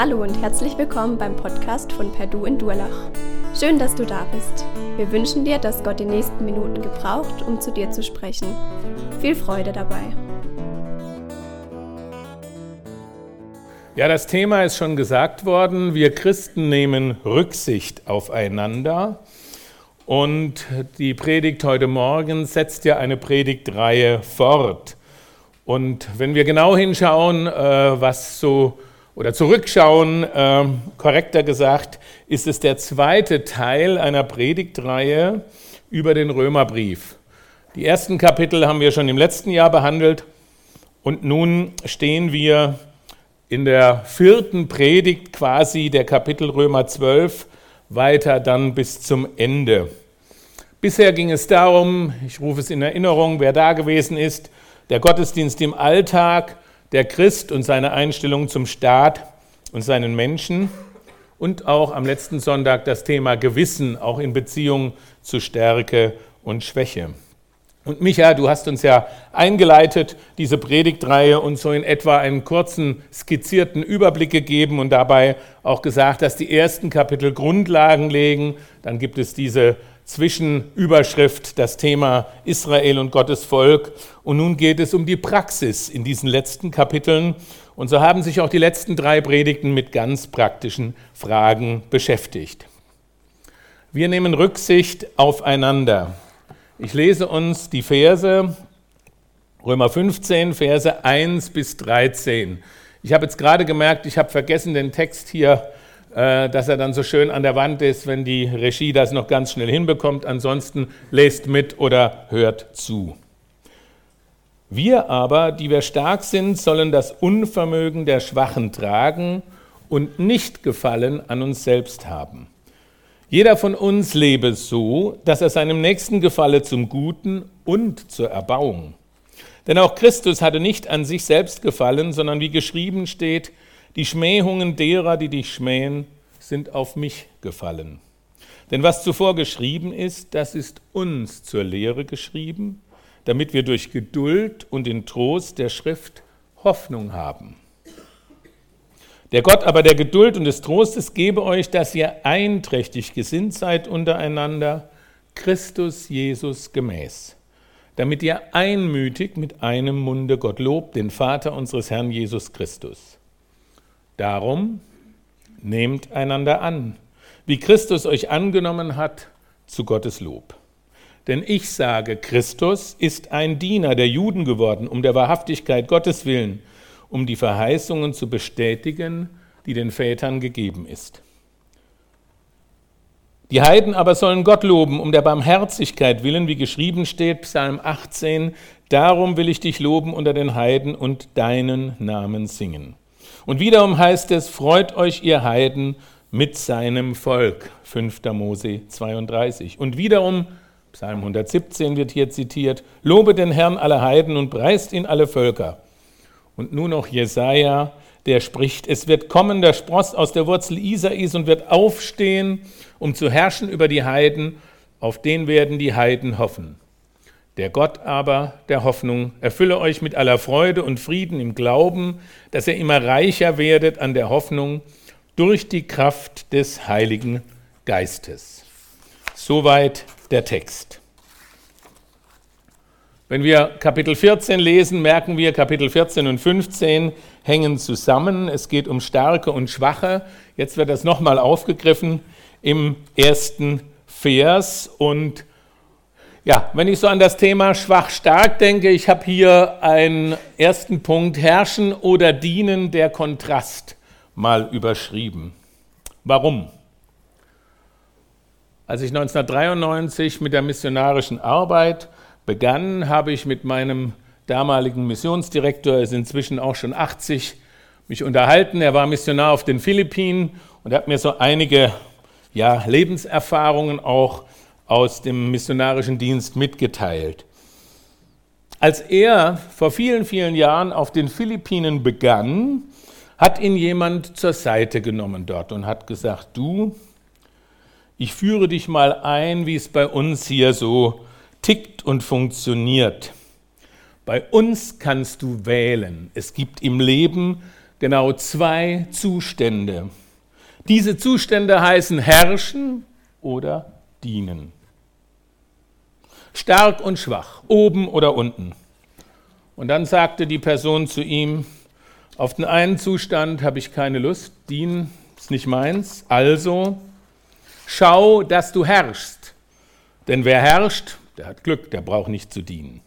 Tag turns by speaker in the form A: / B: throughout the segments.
A: Hallo und herzlich willkommen beim Podcast von Perdu in Durlach. Schön, dass du da bist. Wir wünschen dir, dass Gott die nächsten Minuten gebraucht, um zu dir zu sprechen. Viel Freude dabei.
B: Ja, das Thema ist schon gesagt worden. Wir Christen nehmen Rücksicht aufeinander. Und die Predigt heute Morgen setzt ja eine Predigtreihe fort. Und wenn wir genau hinschauen, äh, was so oder zurückschauen, äh, korrekter gesagt, ist es der zweite Teil einer Predigtreihe über den Römerbrief. Die ersten Kapitel haben wir schon im letzten Jahr behandelt und nun stehen wir in der vierten Predigt quasi der Kapitel Römer 12 weiter dann bis zum Ende. Bisher ging es darum, ich rufe es in Erinnerung, wer da gewesen ist, der Gottesdienst im Alltag, der Christ und seine Einstellung zum Staat und seinen Menschen und auch am letzten Sonntag das Thema Gewissen, auch in Beziehung zu Stärke und Schwäche. Und Micha, du hast uns ja eingeleitet, diese Predigtreihe, und so in etwa einen kurzen skizzierten Überblick gegeben und dabei auch gesagt, dass die ersten Kapitel Grundlagen legen. Dann gibt es diese Zwischenüberschrift, das Thema Israel und Gottes Volk. Und nun geht es um die Praxis in diesen letzten Kapiteln. Und so haben sich auch die letzten drei Predigten mit ganz praktischen Fragen beschäftigt. Wir nehmen Rücksicht aufeinander. Ich lese uns die Verse, Römer 15, Verse 1 bis 13. Ich habe jetzt gerade gemerkt, ich habe vergessen den Text hier, dass er dann so schön an der Wand ist, wenn die Regie das noch ganz schnell hinbekommt. Ansonsten lest mit oder hört zu. Wir aber, die wir stark sind, sollen das Unvermögen der Schwachen tragen und nicht Gefallen an uns selbst haben. Jeder von uns lebe so, dass er seinem Nächsten gefalle zum Guten und zur Erbauung. Denn auch Christus hatte nicht an sich selbst gefallen, sondern wie geschrieben steht, die Schmähungen derer, die dich schmähen, sind auf mich gefallen. Denn was zuvor geschrieben ist, das ist uns zur Lehre geschrieben, damit wir durch Geduld und den Trost der Schrift Hoffnung haben. Der Gott aber der Geduld und des Trostes gebe euch, dass ihr einträchtig gesinnt seid untereinander, Christus Jesus gemäß, damit ihr einmütig mit einem Munde Gott lobt, den Vater unseres Herrn Jesus Christus. Darum nehmt einander an, wie Christus euch angenommen hat, zu Gottes Lob. Denn ich sage, Christus ist ein Diener der Juden geworden, um der Wahrhaftigkeit Gottes willen, um die Verheißungen zu bestätigen, die den Vätern gegeben ist. Die Heiden aber sollen Gott loben, um der Barmherzigkeit willen, wie geschrieben steht, Psalm 18, darum will ich dich loben unter den Heiden und deinen Namen singen. Und wiederum heißt es, freut euch ihr Heiden mit seinem Volk, 5. Mose 32. Und wiederum, Psalm 117 wird hier zitiert, lobe den Herrn alle Heiden und preist ihn alle Völker. Und nun noch Jesaja, der spricht: Es wird kommen der Spross aus der Wurzel Isais und wird aufstehen, um zu herrschen über die Heiden. Auf den werden die Heiden hoffen. Der Gott aber der Hoffnung erfülle euch mit aller Freude und Frieden im Glauben, dass ihr immer reicher werdet an der Hoffnung durch die Kraft des Heiligen Geistes. Soweit der Text. Wenn wir Kapitel 14 lesen, merken wir, Kapitel 14 und 15 hängen zusammen. Es geht um Starke und Schwache. Jetzt wird das nochmal aufgegriffen im ersten Vers. Und ja, wenn ich so an das Thema schwach-stark denke, ich habe hier einen ersten Punkt, Herrschen oder Dienen, der Kontrast mal überschrieben. Warum? Als ich 1993 mit der missionarischen Arbeit begann, habe ich mit meinem damaligen Missionsdirektor, er ist inzwischen auch schon 80, mich unterhalten. Er war Missionar auf den Philippinen und hat mir so einige ja, Lebenserfahrungen auch aus dem missionarischen Dienst mitgeteilt. Als er vor vielen, vielen Jahren auf den Philippinen begann, hat ihn jemand zur Seite genommen dort und hat gesagt, du, ich führe dich mal ein, wie es bei uns hier so tickt und funktioniert. Bei uns kannst du wählen. Es gibt im Leben genau zwei Zustände. Diese Zustände heißen herrschen oder dienen. Stark und schwach, oben oder unten. Und dann sagte die Person zu ihm, auf den einen Zustand habe ich keine Lust, dienen ist nicht meins, also schau, dass du herrschst. Denn wer herrscht, der hat Glück, der braucht nicht zu dienen.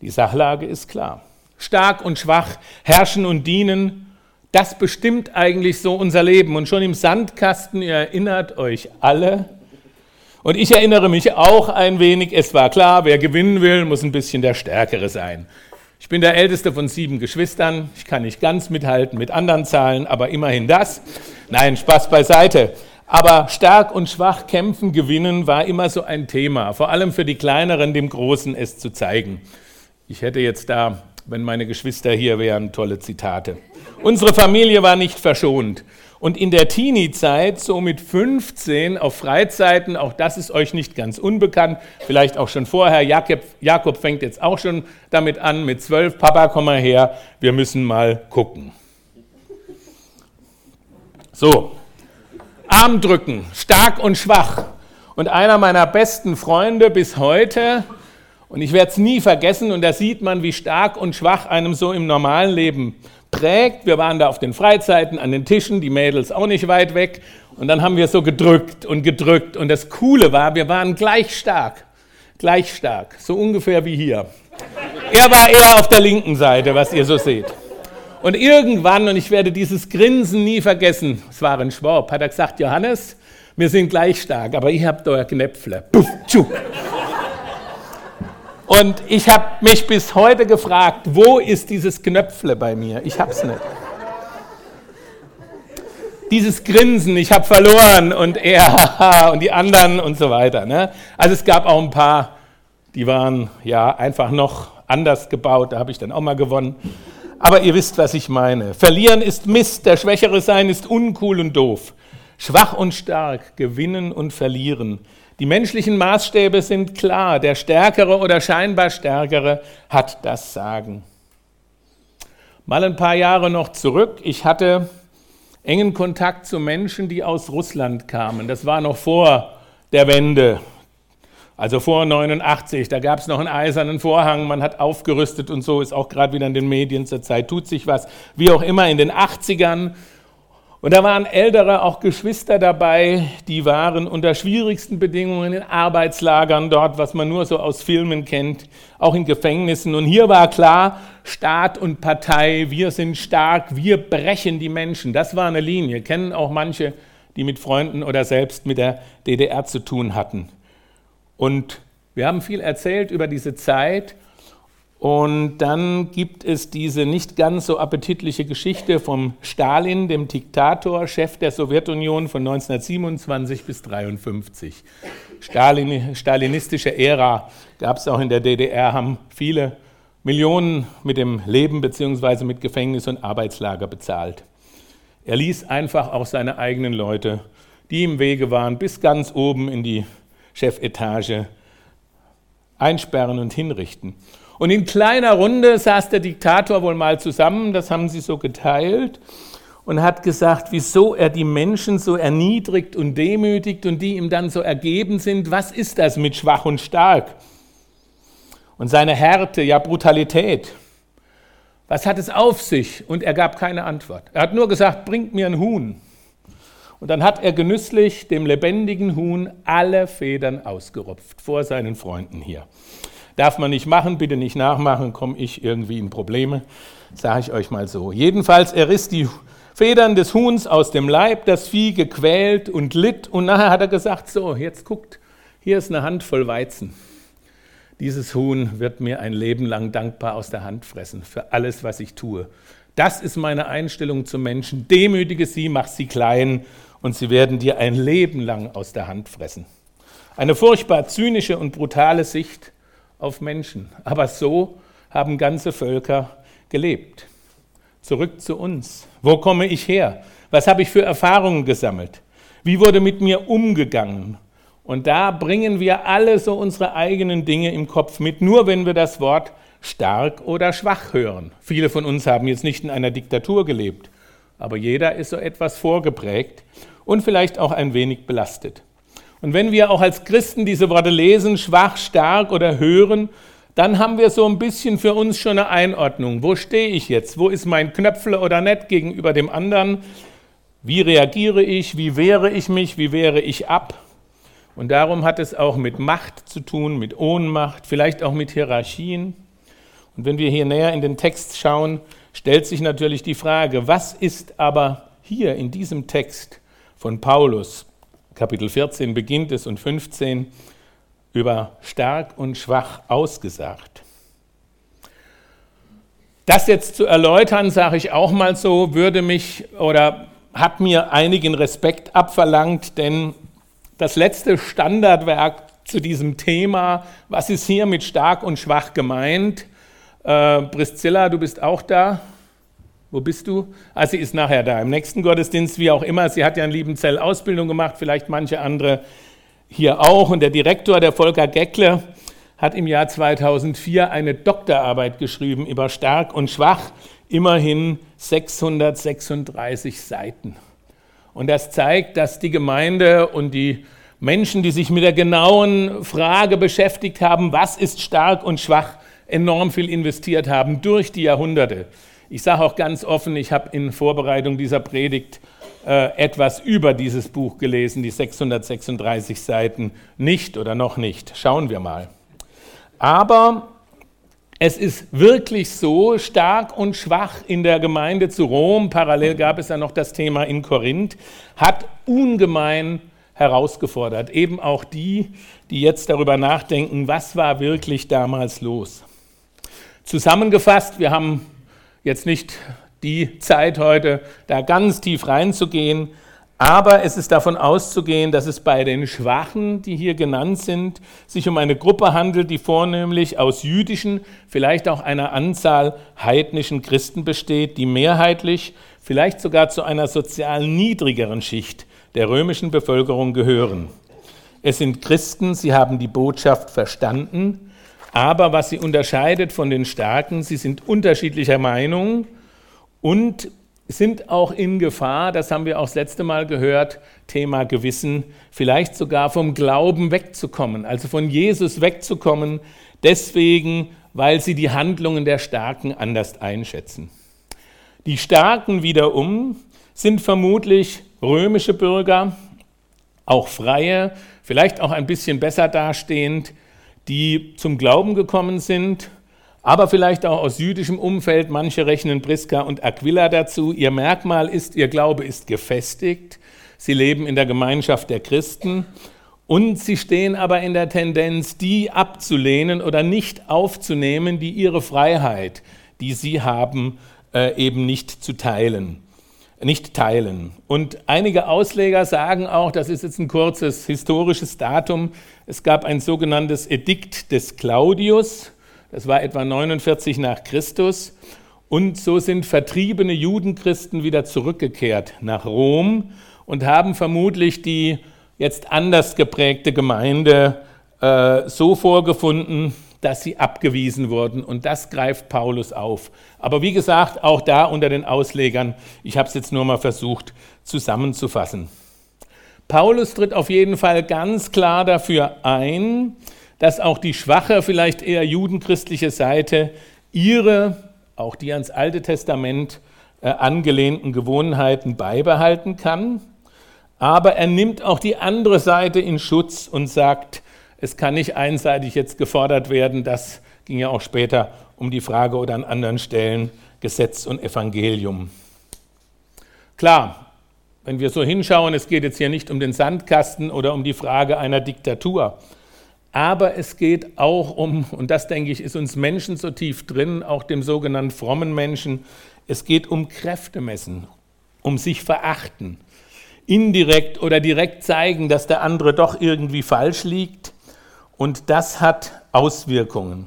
B: Die Sachlage ist klar. Stark und schwach, herrschen und dienen, das bestimmt eigentlich so unser Leben. Und schon im Sandkasten, ihr erinnert euch alle, und ich erinnere mich auch ein wenig, es war klar, wer gewinnen will, muss ein bisschen der Stärkere sein. Ich bin der älteste von sieben Geschwistern. Ich kann nicht ganz mithalten mit anderen Zahlen, aber immerhin das. Nein, Spaß beiseite. Aber stark und schwach kämpfen, gewinnen war immer so ein Thema. Vor allem für die Kleineren, dem Großen es zu zeigen. Ich hätte jetzt da, wenn meine Geschwister hier wären, tolle Zitate. Unsere Familie war nicht verschont. Und in der Teenie-Zeit, so mit 15 auf Freizeiten, auch das ist euch nicht ganz unbekannt, vielleicht auch schon vorher, Jakob, Jakob fängt jetzt auch schon damit an, mit 12, Papa, komm mal her, wir müssen mal gucken. So, Arm drücken, stark und schwach. Und einer meiner besten Freunde bis heute, und ich werde es nie vergessen, und da sieht man, wie stark und schwach einem so im normalen Leben prägt. Wir waren da auf den Freizeiten, an den Tischen, die Mädels auch nicht weit weg. Und dann haben wir so gedrückt und gedrückt. Und das Coole war, wir waren gleich stark. Gleich stark. So ungefähr wie hier. Er war eher auf der linken Seite, was ihr so seht. Und irgendwann, und ich werde dieses Grinsen nie vergessen, es war ein Schwab, hat er gesagt, Johannes, wir sind gleich stark, aber ich habe da Knäpfle. Puff, tschuh. Und ich habe mich bis heute gefragt, wo ist dieses Knöpfle bei mir? Ich habe es nicht. Dieses Grinsen, ich habe verloren und er und die anderen und so weiter. Ne? Also es gab auch ein paar, die waren ja einfach noch anders gebaut, da habe ich dann auch mal gewonnen. Aber ihr wisst, was ich meine. Verlieren ist Mist, der Schwächere sein ist uncool und doof. Schwach und stark, gewinnen und verlieren. Die menschlichen Maßstäbe sind klar. Der Stärkere oder scheinbar Stärkere hat das Sagen. Mal ein paar Jahre noch zurück. Ich hatte engen Kontakt zu Menschen, die aus Russland kamen. Das war noch vor der Wende, also vor 89. Da gab es noch einen eisernen Vorhang, man hat aufgerüstet und so, ist auch gerade wieder in den Medien zur Zeit, tut sich was. Wie auch immer, in den 80ern und da waren ältere, auch Geschwister dabei, die waren unter schwierigsten Bedingungen in Arbeitslagern dort, was man nur so aus Filmen kennt, auch in Gefängnissen. Und hier war klar, Staat und Partei, wir sind stark, wir brechen die Menschen. Das war eine Linie, kennen auch manche, die mit Freunden oder selbst mit der DDR zu tun hatten. Und wir haben viel erzählt über diese Zeit und dann gibt es diese nicht ganz so appetitliche Geschichte vom Stalin, dem Diktator, Chef der Sowjetunion von 1927 bis 1953. Stalin, stalinistische Ära gab es auch in der DDR, haben viele Millionen mit dem Leben bzw. mit Gefängnis und Arbeitslager bezahlt. Er ließ einfach auch seine eigenen Leute, die im Wege waren, bis ganz oben in die Chefetage einsperren und hinrichten. Und in kleiner Runde saß der Diktator wohl mal zusammen, das haben sie so geteilt, und hat gesagt, wieso er die Menschen so erniedrigt und demütigt und die ihm dann so ergeben sind. Was ist das mit schwach und stark? Und seine Härte, ja Brutalität. Was hat es auf sich? Und er gab keine Antwort. Er hat nur gesagt, bringt mir ein Huhn. Und dann hat er genüsslich dem lebendigen Huhn alle Federn ausgerupft vor seinen Freunden hier. Darf man nicht machen, bitte nicht nachmachen, komme ich irgendwie in Probleme, sage ich euch mal so. Jedenfalls, er riss die Federn des Huhns aus dem Leib, das Vieh gequält und litt und nachher hat er gesagt, so, jetzt guckt, hier ist eine Handvoll Weizen. Dieses Huhn wird mir ein Leben lang dankbar aus der Hand fressen für alles, was ich tue. Das ist meine Einstellung zu Menschen. Demütige sie, mach sie klein und sie werden dir ein Leben lang aus der Hand fressen. Eine furchtbar zynische und brutale Sicht auf Menschen. Aber so haben ganze Völker gelebt. Zurück zu uns. Wo komme ich her? Was habe ich für Erfahrungen gesammelt? Wie wurde mit mir umgegangen? Und da bringen wir alle so unsere eigenen Dinge im Kopf mit. Nur wenn wir das Wort stark oder schwach hören. Viele von uns haben jetzt nicht in einer Diktatur gelebt, aber jeder ist so etwas vorgeprägt und vielleicht auch ein wenig belastet. Und wenn wir auch als Christen diese Worte lesen, schwach, stark oder hören, dann haben wir so ein bisschen für uns schon eine Einordnung. Wo stehe ich jetzt? Wo ist mein Knöpfle oder nicht gegenüber dem anderen? Wie reagiere ich? Wie wehre ich mich? Wie wehre ich ab? Und darum hat es auch mit Macht zu tun, mit Ohnmacht, vielleicht auch mit Hierarchien. Und wenn wir hier näher in den Text schauen, stellt sich natürlich die Frage, was ist aber hier in diesem Text von Paulus, Kapitel 14 beginnt es und 15, über stark und schwach ausgesagt. Das jetzt zu erläutern, sage ich auch mal so, würde mich oder hat mir einigen Respekt abverlangt, denn das letzte Standardwerk zu diesem Thema, was ist hier mit stark und schwach gemeint? Äh, Priscilla, du bist auch da. Wo bist du? Ah, sie ist nachher da. Im nächsten Gottesdienst, wie auch immer. Sie hat ja in Liebenzell Ausbildung gemacht, vielleicht manche andere hier auch. Und der Direktor, der Volker Geckle, hat im Jahr 2004 eine Doktorarbeit geschrieben über stark und schwach, immerhin 636 Seiten. Und das zeigt, dass die Gemeinde und die Menschen, die sich mit der genauen Frage beschäftigt haben, was ist stark und schwach, enorm viel investiert haben durch die Jahrhunderte. Ich sage auch ganz offen, ich habe in Vorbereitung dieser Predigt äh, etwas über dieses Buch gelesen, die 636 Seiten nicht oder noch nicht. Schauen wir mal. Aber es ist wirklich so stark und schwach in der Gemeinde zu Rom, parallel gab es ja noch das Thema in Korinth, hat ungemein herausgefordert. Eben auch die, die jetzt darüber nachdenken, was war wirklich damals los. Zusammengefasst, wir haben jetzt nicht die Zeit heute, da ganz tief reinzugehen. Aber es ist davon auszugehen, dass es bei den Schwachen, die hier genannt sind, sich um eine Gruppe handelt, die vornehmlich aus jüdischen, vielleicht auch einer Anzahl heidnischen Christen besteht, die mehrheitlich, vielleicht sogar zu einer sozial niedrigeren Schicht der römischen Bevölkerung gehören. Es sind Christen, sie haben die Botschaft verstanden, aber was sie unterscheidet von den Starken, sie sind unterschiedlicher Meinung und sind auch in Gefahr, das haben wir auch das letzte Mal gehört, Thema Gewissen, vielleicht sogar vom Glauben wegzukommen, also von Jesus wegzukommen, deswegen, weil sie die Handlungen der Starken anders einschätzen. Die Starken wiederum sind vermutlich römische Bürger, auch Freie, vielleicht auch ein bisschen besser dastehend, die zum Glauben gekommen sind aber vielleicht auch aus jüdischem Umfeld. Manche rechnen Priska und Aquila dazu. Ihr Merkmal ist, ihr Glaube ist gefestigt. Sie leben in der Gemeinschaft der Christen und sie stehen aber in der Tendenz, die abzulehnen oder nicht aufzunehmen, die ihre Freiheit, die sie haben, äh, eben nicht zu teilen nicht teilen. Und einige Ausleger sagen auch, das ist jetzt ein kurzes historisches Datum, es gab ein sogenanntes Edikt des Claudius, das war etwa 49 nach Christus. Und so sind vertriebene Judenchristen wieder zurückgekehrt nach Rom und haben vermutlich die jetzt anders geprägte Gemeinde äh, so vorgefunden, dass sie abgewiesen wurden. Und das greift Paulus auf. Aber wie gesagt, auch da unter den Auslegern, ich habe es jetzt nur mal versucht zusammenzufassen. Paulus tritt auf jeden Fall ganz klar dafür ein, dass auch die schwache, vielleicht eher judenchristliche Seite ihre, auch die ans Alte Testament äh, angelehnten Gewohnheiten beibehalten kann. Aber er nimmt auch die andere Seite in Schutz und sagt, es kann nicht einseitig jetzt gefordert werden, das ging ja auch später um die Frage oder an anderen Stellen Gesetz und Evangelium. Klar, wenn wir so hinschauen, es geht jetzt hier nicht um den Sandkasten oder um die Frage einer Diktatur, aber es geht auch um, und das denke ich, ist uns Menschen so tief drin, auch dem sogenannten frommen Menschen, es geht um Kräftemessen, um sich verachten, indirekt oder direkt zeigen, dass der andere doch irgendwie falsch liegt. Und das hat Auswirkungen.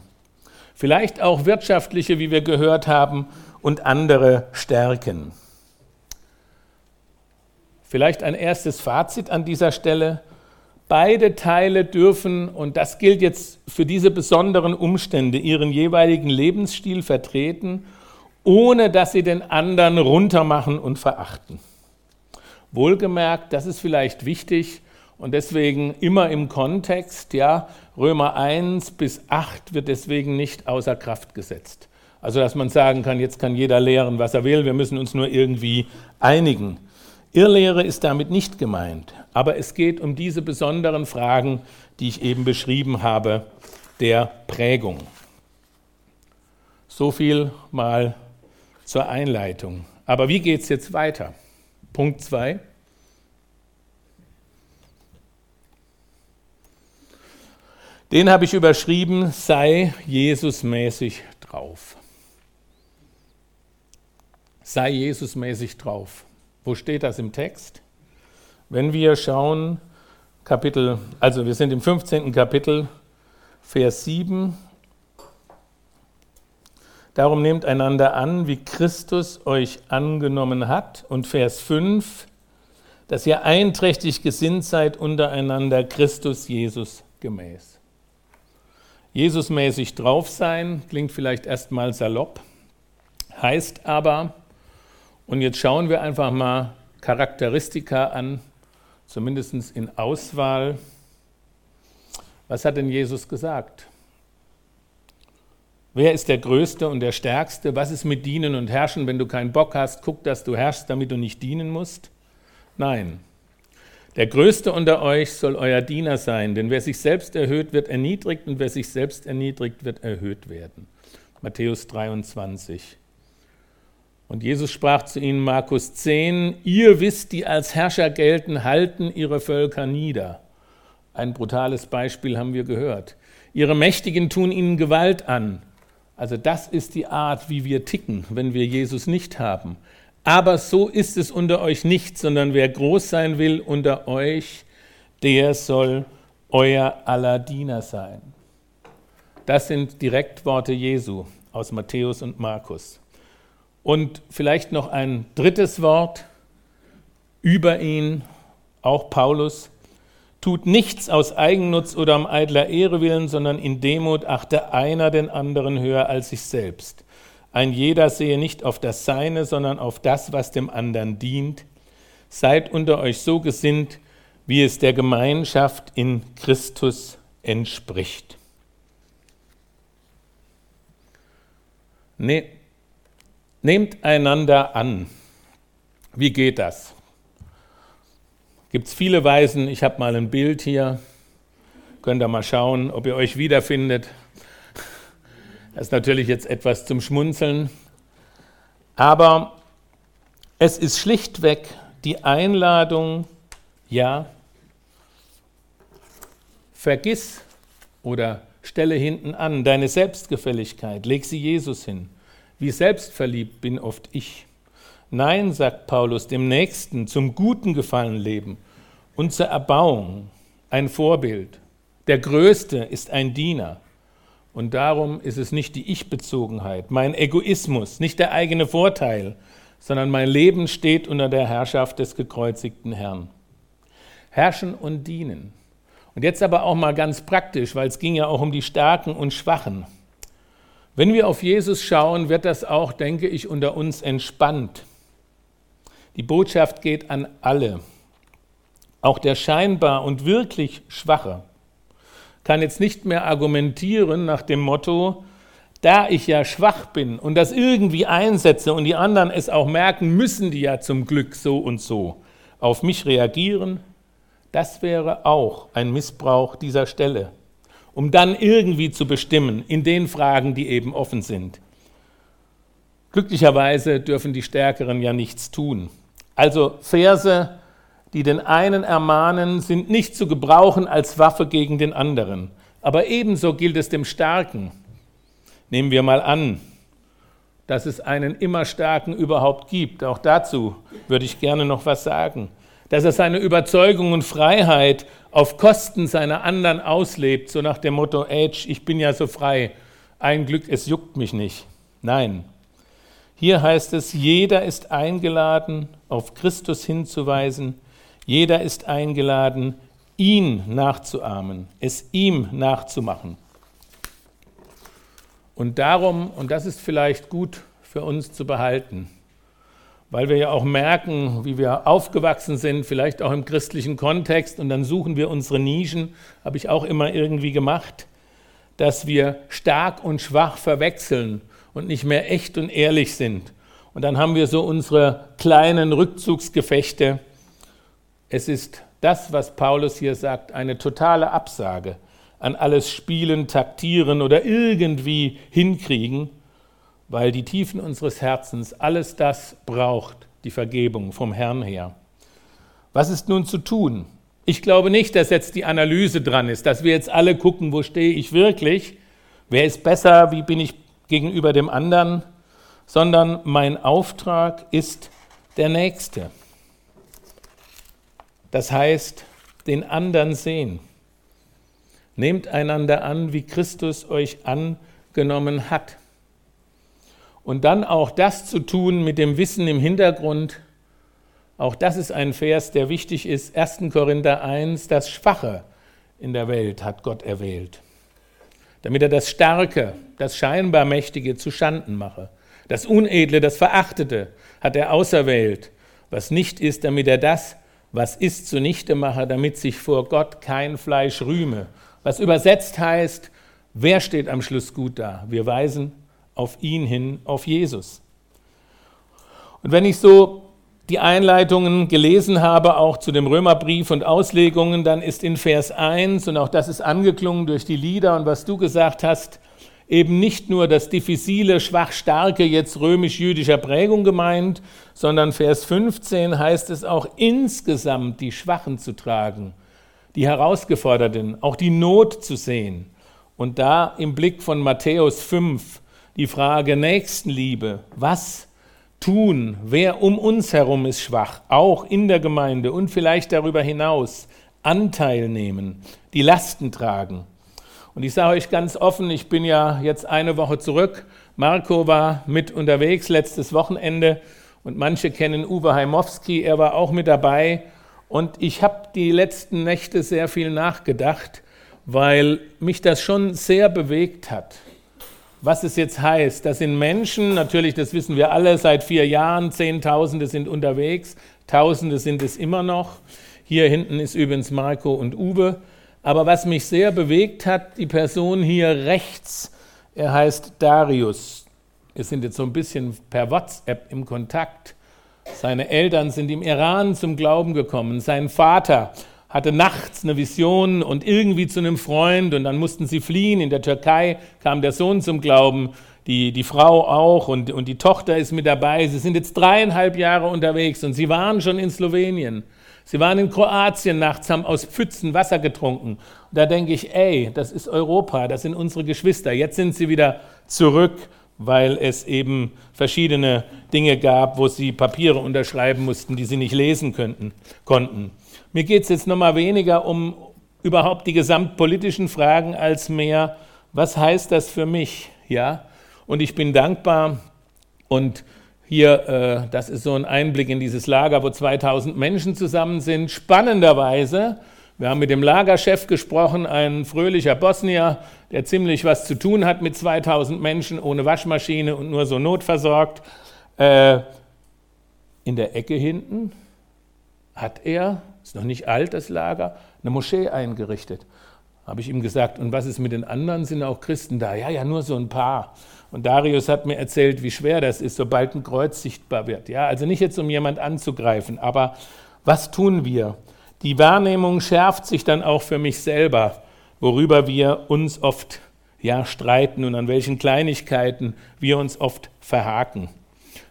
B: Vielleicht auch wirtschaftliche, wie wir gehört haben, und andere Stärken. Vielleicht ein erstes Fazit an dieser Stelle. Beide Teile dürfen, und das gilt jetzt für diese besonderen Umstände, ihren jeweiligen Lebensstil vertreten, ohne dass sie den anderen runtermachen und verachten. Wohlgemerkt, das ist vielleicht wichtig und deswegen immer im Kontext, ja, Römer 1 bis 8 wird deswegen nicht außer Kraft gesetzt. Also, dass man sagen kann, jetzt kann jeder lehren, was er will, wir müssen uns nur irgendwie einigen. Irrlehre ist damit nicht gemeint, aber es geht um diese besonderen Fragen, die ich eben beschrieben habe, der Prägung. So viel mal zur Einleitung. Aber wie geht es jetzt weiter? Punkt 2. Den habe ich überschrieben, sei Jesusmäßig drauf. Sei Jesusmäßig drauf. Wo steht das im Text? Wenn wir schauen, Kapitel, also wir sind im 15. Kapitel, Vers 7. Darum nehmt einander an, wie Christus euch angenommen hat. Und Vers 5, dass ihr einträchtig gesinnt seid untereinander, Christus Jesus gemäß. Jesusmäßig drauf sein, klingt vielleicht erstmal salopp, heißt aber, und jetzt schauen wir einfach mal Charakteristika an, zumindest in Auswahl. Was hat denn Jesus gesagt? Wer ist der Größte und der Stärkste? Was ist mit Dienen und Herrschen? Wenn du keinen Bock hast, guck, dass du herrschst, damit du nicht dienen musst. Nein. Der Größte unter euch soll euer Diener sein, denn wer sich selbst erhöht, wird erniedrigt und wer sich selbst erniedrigt, wird erhöht werden. Matthäus 23. Und Jesus sprach zu ihnen, Markus 10, ihr wisst, die als Herrscher gelten, halten ihre Völker nieder. Ein brutales Beispiel haben wir gehört. Ihre Mächtigen tun ihnen Gewalt an. Also das ist die Art, wie wir ticken, wenn wir Jesus nicht haben. Aber so ist es unter euch nicht, sondern wer groß sein will unter euch, der soll euer aller Diener sein. Das sind Direktworte Jesu aus Matthäus und Markus. Und vielleicht noch ein drittes Wort über ihn, auch Paulus. Tut nichts aus Eigennutz oder um eitler Ehre willen, sondern in Demut achte einer den anderen höher als sich selbst. Ein jeder sehe nicht auf das Seine, sondern auf das, was dem anderen dient. Seid unter euch so gesinnt, wie es der Gemeinschaft in Christus entspricht. Nee, Nehmt einander an. Wie geht das? Gibt es viele Weisen. Ich habe mal ein Bild hier. Könnt ihr mal schauen, ob ihr euch wiederfindet. Das ist natürlich jetzt etwas zum Schmunzeln. Aber es ist schlichtweg die Einladung, ja, vergiss oder stelle hinten an deine Selbstgefälligkeit, leg sie Jesus hin. Wie selbstverliebt bin oft ich. Nein, sagt Paulus, dem Nächsten zum guten Gefallen leben und zur Erbauung ein Vorbild. Der Größte ist ein Diener. Und darum ist es nicht die Ich-Bezogenheit, mein Egoismus, nicht der eigene Vorteil, sondern mein Leben steht unter der Herrschaft des gekreuzigten Herrn. Herrschen und dienen. Und jetzt aber auch mal ganz praktisch, weil es ging ja auch um die Starken und Schwachen. Wenn wir auf Jesus schauen, wird das auch, denke ich, unter uns entspannt. Die Botschaft geht an alle. Auch der scheinbar und wirklich Schwache kann jetzt nicht mehr argumentieren nach dem Motto, da ich ja schwach bin und das irgendwie einsetze und die anderen es auch merken, müssen die ja zum Glück so und so auf mich reagieren. Das wäre auch ein Missbrauch dieser Stelle um dann irgendwie zu bestimmen in den Fragen, die eben offen sind. Glücklicherweise dürfen die Stärkeren ja nichts tun. Also Verse, die den einen ermahnen, sind nicht zu gebrauchen als Waffe gegen den anderen. Aber ebenso gilt es dem Starken. Nehmen wir mal an, dass es einen immer Starken überhaupt gibt. Auch dazu würde ich gerne noch was sagen dass er seine Überzeugung und Freiheit auf Kosten seiner anderen auslebt, so nach dem Motto, Age, ich bin ja so frei, ein Glück, es juckt mich nicht. Nein, hier heißt es, jeder ist eingeladen, auf Christus hinzuweisen, jeder ist eingeladen, ihn nachzuahmen, es ihm nachzumachen. Und darum, und das ist vielleicht gut für uns zu behalten, weil wir ja auch merken, wie wir aufgewachsen sind, vielleicht auch im christlichen Kontext, und dann suchen wir unsere Nischen, habe ich auch immer irgendwie gemacht, dass wir stark und schwach verwechseln und nicht mehr echt und ehrlich sind. Und dann haben wir so unsere kleinen Rückzugsgefechte. Es ist das, was Paulus hier sagt, eine totale Absage an alles Spielen, Taktieren oder irgendwie hinkriegen, weil die Tiefen unseres Herzens alles das braucht, die Vergebung vom Herrn her. Was ist nun zu tun? Ich glaube nicht, dass jetzt die Analyse dran ist, dass wir jetzt alle gucken, wo stehe ich wirklich, wer ist besser, wie bin ich gegenüber dem anderen, sondern mein Auftrag ist der nächste. Das heißt, den anderen sehen. Nehmt einander an, wie Christus euch angenommen hat. Und dann auch das zu tun mit dem Wissen im Hintergrund, auch das ist ein Vers, der wichtig ist. 1. Korinther 1, das Schwache in der Welt hat Gott erwählt, damit er das Starke, das scheinbar Mächtige zu Schanden mache. Das Unedle, das Verachtete hat er auserwählt, was nicht ist, damit er das, was ist, zunichte mache, damit sich vor Gott kein Fleisch rühme. Was übersetzt heißt, wer steht am Schluss gut da? Wir weisen auf ihn hin, auf Jesus. Und wenn ich so die Einleitungen gelesen habe, auch zu dem Römerbrief und Auslegungen, dann ist in Vers 1, und auch das ist angeklungen durch die Lieder und was du gesagt hast, eben nicht nur das diffizile, schwach-starke, jetzt römisch-jüdischer Prägung gemeint, sondern Vers 15 heißt es auch insgesamt die Schwachen zu tragen, die Herausgeforderten, auch die Not zu sehen. Und da im Blick von Matthäus 5 die Frage Nächstenliebe, was tun, wer um uns herum ist schwach, auch in der Gemeinde und vielleicht darüber hinaus, Anteil nehmen, die Lasten tragen. Und ich sage euch ganz offen, ich bin ja jetzt eine Woche zurück. Marco war mit unterwegs letztes Wochenende und manche kennen Uwe Heimowski, er war auch mit dabei. Und ich habe die letzten Nächte sehr viel nachgedacht, weil mich das schon sehr bewegt hat. Was es jetzt heißt, das sind Menschen, natürlich, das wissen wir alle, seit vier Jahren, Zehntausende sind unterwegs, Tausende sind es immer noch. Hier hinten ist übrigens Marco und Uwe. Aber was mich sehr bewegt hat, die Person hier rechts, er heißt Darius. Wir sind jetzt so ein bisschen per WhatsApp im Kontakt. Seine Eltern sind im Iran zum Glauben gekommen. Sein Vater hatte nachts eine Vision und irgendwie zu einem Freund und dann mussten sie fliehen. In der Türkei kam der Sohn zum Glauben, die, die Frau auch und, und die Tochter ist mit dabei. Sie sind jetzt dreieinhalb Jahre unterwegs und sie waren schon in Slowenien. Sie waren in Kroatien nachts, haben aus Pfützen Wasser getrunken. Und da denke ich, ey, das ist Europa, das sind unsere Geschwister. Jetzt sind sie wieder zurück, weil es eben verschiedene Dinge gab, wo sie Papiere unterschreiben mussten, die sie nicht lesen könnten, konnten. Mir geht es jetzt nochmal weniger um überhaupt die gesamtpolitischen Fragen als mehr, was heißt das für mich? Ja? Und ich bin dankbar und hier, äh, das ist so ein Einblick in dieses Lager, wo 2000 Menschen zusammen sind. Spannenderweise, wir haben mit dem Lagerchef gesprochen, ein fröhlicher Bosnier, der ziemlich was zu tun hat mit 2000 Menschen, ohne Waschmaschine und nur so notversorgt. Äh, in der Ecke hinten hat er, ist noch nicht alt das Lager, eine Moschee eingerichtet. Habe ich ihm gesagt, und was ist mit den anderen? Sind auch Christen da? Ja, ja, nur so ein paar. Und Darius hat mir erzählt, wie schwer das ist, sobald ein Kreuz sichtbar wird. Ja, also nicht jetzt, um jemand anzugreifen, aber was tun wir? Die Wahrnehmung schärft sich dann auch für mich selber, worüber wir uns oft ja, streiten und an welchen Kleinigkeiten wir uns oft verhaken.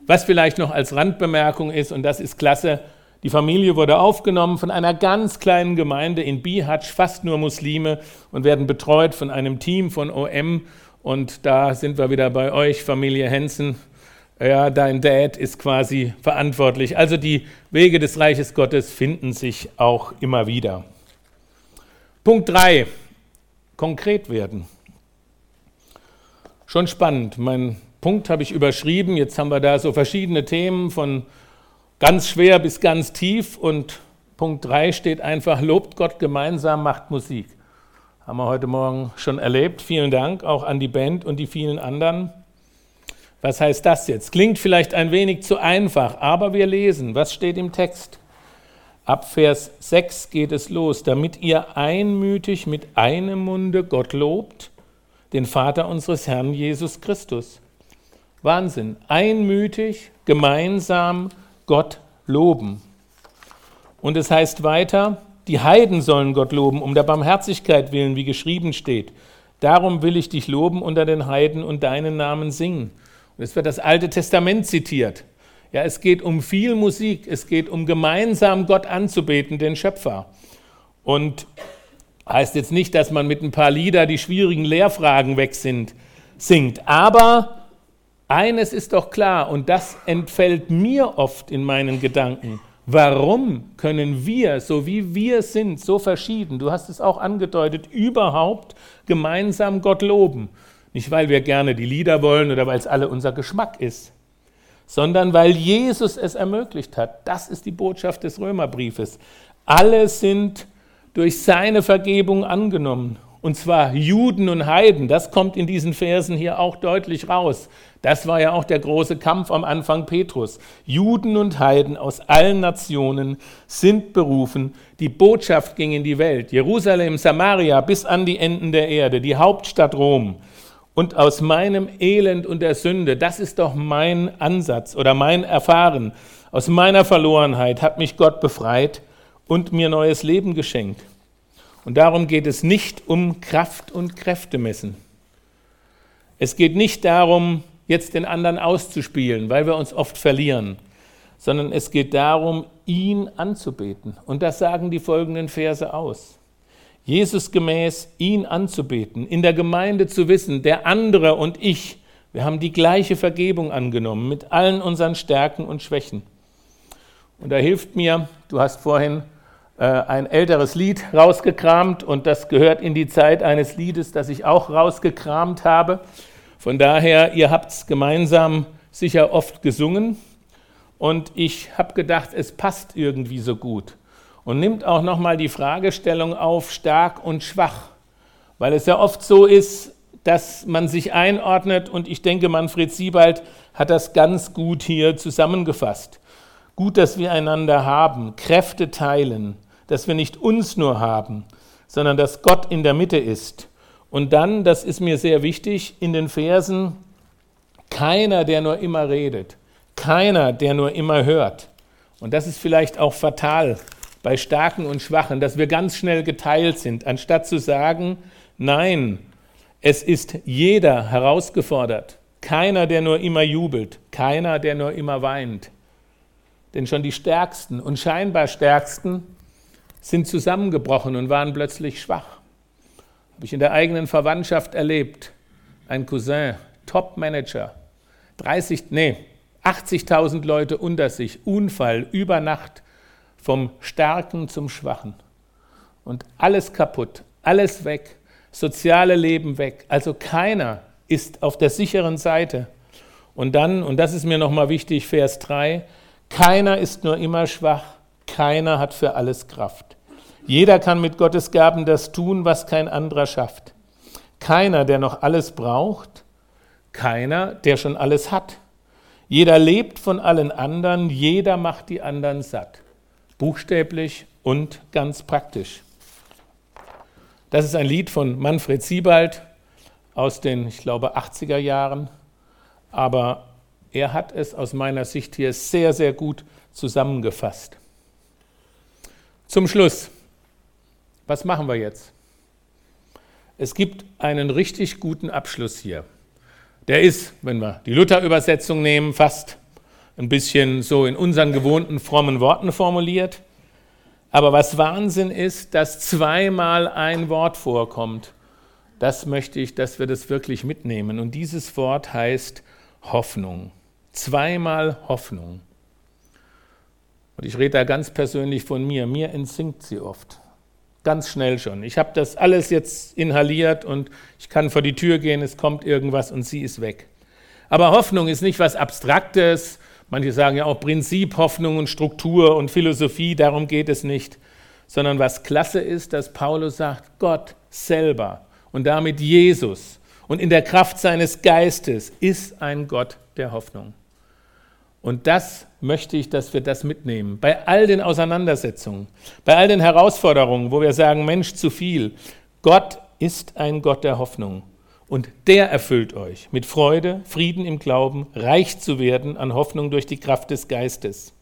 B: Was vielleicht noch als Randbemerkung ist, und das ist klasse, die Familie wurde aufgenommen von einer ganz kleinen Gemeinde in Bihać, fast nur Muslime, und werden betreut von einem Team von OM und da sind wir wieder bei euch, Familie Hensen. Ja, dein Dad ist quasi verantwortlich. Also die Wege des Reiches Gottes finden sich auch immer wieder. Punkt 3. Konkret werden. Schon spannend. Mein Punkt habe ich überschrieben. Jetzt haben wir da so verschiedene Themen von ganz schwer bis ganz tief und Punkt 3 steht einfach, lobt Gott gemeinsam, macht Musik. Haben wir heute Morgen schon erlebt. Vielen Dank auch an die Band und die vielen anderen. Was heißt das jetzt? Klingt vielleicht ein wenig zu einfach, aber wir lesen. Was steht im Text? Ab Vers 6 geht es los, damit ihr einmütig mit einem Munde Gott lobt, den Vater unseres Herrn Jesus Christus. Wahnsinn. Einmütig, gemeinsam Gott loben. Und es heißt weiter, die Heiden sollen Gott loben, um der Barmherzigkeit willen, wie geschrieben steht. Darum will ich dich loben unter den Heiden und deinen Namen singen. Und es wird das Alte Testament zitiert. Ja, es geht um viel Musik, es geht um gemeinsam Gott anzubeten, den Schöpfer. Und heißt jetzt nicht, dass man mit ein paar Lieder die schwierigen Lehrfragen weg sind, singt. Aber eines ist doch klar, und das entfällt mir oft in meinen Gedanken. Warum können wir, so wie wir sind, so verschieden, du hast es auch angedeutet, überhaupt gemeinsam Gott loben? Nicht, weil wir gerne die Lieder wollen oder weil es alle unser Geschmack ist, sondern weil Jesus es ermöglicht hat. Das ist die Botschaft des Römerbriefes. Alle sind durch seine Vergebung angenommen. Und zwar Juden und Heiden. Das kommt in diesen Versen hier auch deutlich raus. Das war ja auch der große Kampf am Anfang Petrus. Juden und Heiden aus allen Nationen sind berufen. Die Botschaft ging in die Welt. Jerusalem, Samaria bis an die Enden der Erde, die Hauptstadt Rom und aus meinem Elend und der Sünde, das ist doch mein Ansatz oder mein Erfahren, aus meiner Verlorenheit hat mich Gott befreit und mir neues Leben geschenkt. Und darum geht es nicht um Kraft und Kräfte messen. Es geht nicht darum, jetzt den anderen auszuspielen, weil wir uns oft verlieren, sondern es geht darum, ihn anzubeten. Und das sagen die folgenden Verse aus. Jesus gemäß ihn anzubeten, in der Gemeinde zu wissen, der andere und ich, wir haben die gleiche Vergebung angenommen mit allen unseren Stärken und Schwächen. Und da hilft mir, du hast vorhin ein älteres Lied rausgekramt und das gehört in die Zeit eines Liedes, das ich auch rausgekramt habe. Von daher, ihr habt es gemeinsam sicher oft gesungen und ich habe gedacht, es passt irgendwie so gut und nimmt auch nochmal die Fragestellung auf, stark und schwach, weil es ja oft so ist, dass man sich einordnet und ich denke, Manfred Siebald hat das ganz gut hier zusammengefasst. Gut, dass wir einander haben, Kräfte teilen, dass wir nicht uns nur haben, sondern dass Gott in der Mitte ist. Und dann, das ist mir sehr wichtig, in den Versen, keiner, der nur immer redet, keiner, der nur immer hört. Und das ist vielleicht auch fatal bei Starken und Schwachen, dass wir ganz schnell geteilt sind, anstatt zu sagen, nein, es ist jeder herausgefordert, keiner, der nur immer jubelt, keiner, der nur immer weint. Denn schon die Stärksten und scheinbar Stärksten sind zusammengebrochen und waren plötzlich schwach. Habe ich in der eigenen Verwandtschaft erlebt. Ein Cousin, Top-Manager, 30, nee, 80.000 Leute unter sich, Unfall, über Nacht, vom Starken zum Schwachen. Und alles kaputt, alles weg, soziale Leben weg. Also keiner ist auf der sicheren Seite. Und dann, und das ist mir nochmal wichtig, Vers 3, keiner ist nur immer schwach, keiner hat für alles Kraft. Jeder kann mit Gottes Gaben das tun, was kein anderer schafft. Keiner, der noch alles braucht, keiner, der schon alles hat. Jeder lebt von allen anderen, jeder macht die anderen satt buchstäblich und ganz praktisch. Das ist ein Lied von Manfred Siebald aus den, ich glaube, 80er Jahren, aber er hat es aus meiner Sicht hier sehr, sehr gut zusammengefasst. Zum Schluss, was machen wir jetzt? Es gibt einen richtig guten Abschluss hier. Der ist, wenn wir die Luther-Übersetzung nehmen, fast ein bisschen so in unseren gewohnten frommen Worten formuliert. Aber was Wahnsinn ist, dass zweimal ein Wort vorkommt. Das möchte ich, dass wir das wirklich mitnehmen. Und dieses Wort heißt Hoffnung. Zweimal Hoffnung. Und ich rede da ganz persönlich von mir. Mir entsinkt sie oft. Ganz schnell schon. Ich habe das alles jetzt inhaliert und ich kann vor die Tür gehen, es kommt irgendwas und sie ist weg. Aber Hoffnung ist nicht was Abstraktes, Manche sagen ja auch Prinzip, Hoffnung und Struktur und Philosophie, darum geht es nicht. Sondern was klasse ist, dass Paulus sagt, Gott selber und damit Jesus und in der Kraft seines Geistes ist ein Gott der Hoffnung. Und das möchte ich, dass wir das mitnehmen. Bei all den Auseinandersetzungen, bei all den Herausforderungen, wo wir sagen, Mensch, zu viel. Gott ist ein Gott der Hoffnung. Und der erfüllt euch mit Freude, Frieden im Glauben, reich zu werden an Hoffnung durch die Kraft des Geistes.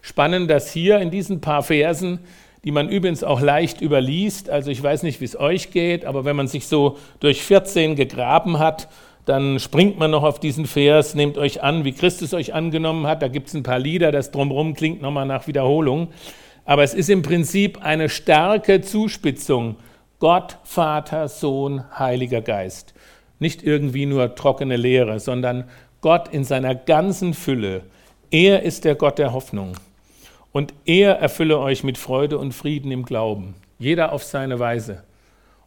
B: Spannend, dass hier in diesen paar Versen, die man übrigens auch leicht überliest, also ich weiß nicht, wie es euch geht, aber wenn man sich so durch 14 gegraben hat, dann springt man noch auf diesen Vers, nehmt euch an, wie Christus euch angenommen hat. Da gibt es ein paar Lieder, das drumherum klingt nochmal nach Wiederholung. Aber es ist im Prinzip eine starke Zuspitzung. Gott, Vater, Sohn, Heiliger Geist. Nicht irgendwie nur trockene Lehre, sondern Gott in seiner ganzen Fülle. Er ist der Gott der Hoffnung. Und er erfülle euch mit Freude und Frieden im Glauben. Jeder auf seine Weise.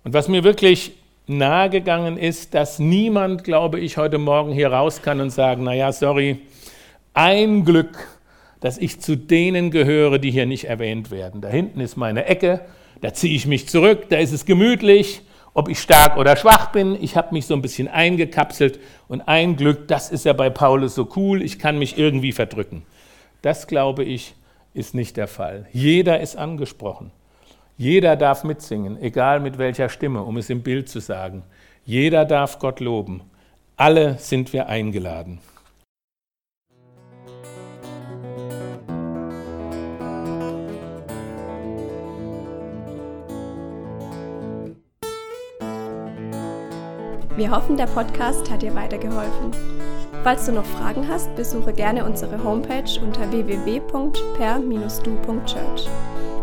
B: Und was mir wirklich nahegegangen ist, dass niemand, glaube ich, heute Morgen hier raus kann und sagen, naja, sorry, ein Glück, dass ich zu denen gehöre, die hier nicht erwähnt werden. Da hinten ist meine Ecke, da ziehe ich mich zurück, da ist es gemütlich, ob ich stark oder schwach bin, ich habe mich so ein bisschen eingekapselt und ein Glück, das ist ja bei Paulus so cool, ich kann mich irgendwie verdrücken. Das, glaube ich, ist nicht der Fall. Jeder ist angesprochen. Jeder darf mitsingen, egal mit welcher Stimme, um es im Bild zu sagen. Jeder darf Gott loben. Alle sind wir eingeladen.
A: Wir hoffen, der Podcast hat dir weitergeholfen. Falls du noch Fragen hast, besuche gerne unsere Homepage unter www.per-du.church.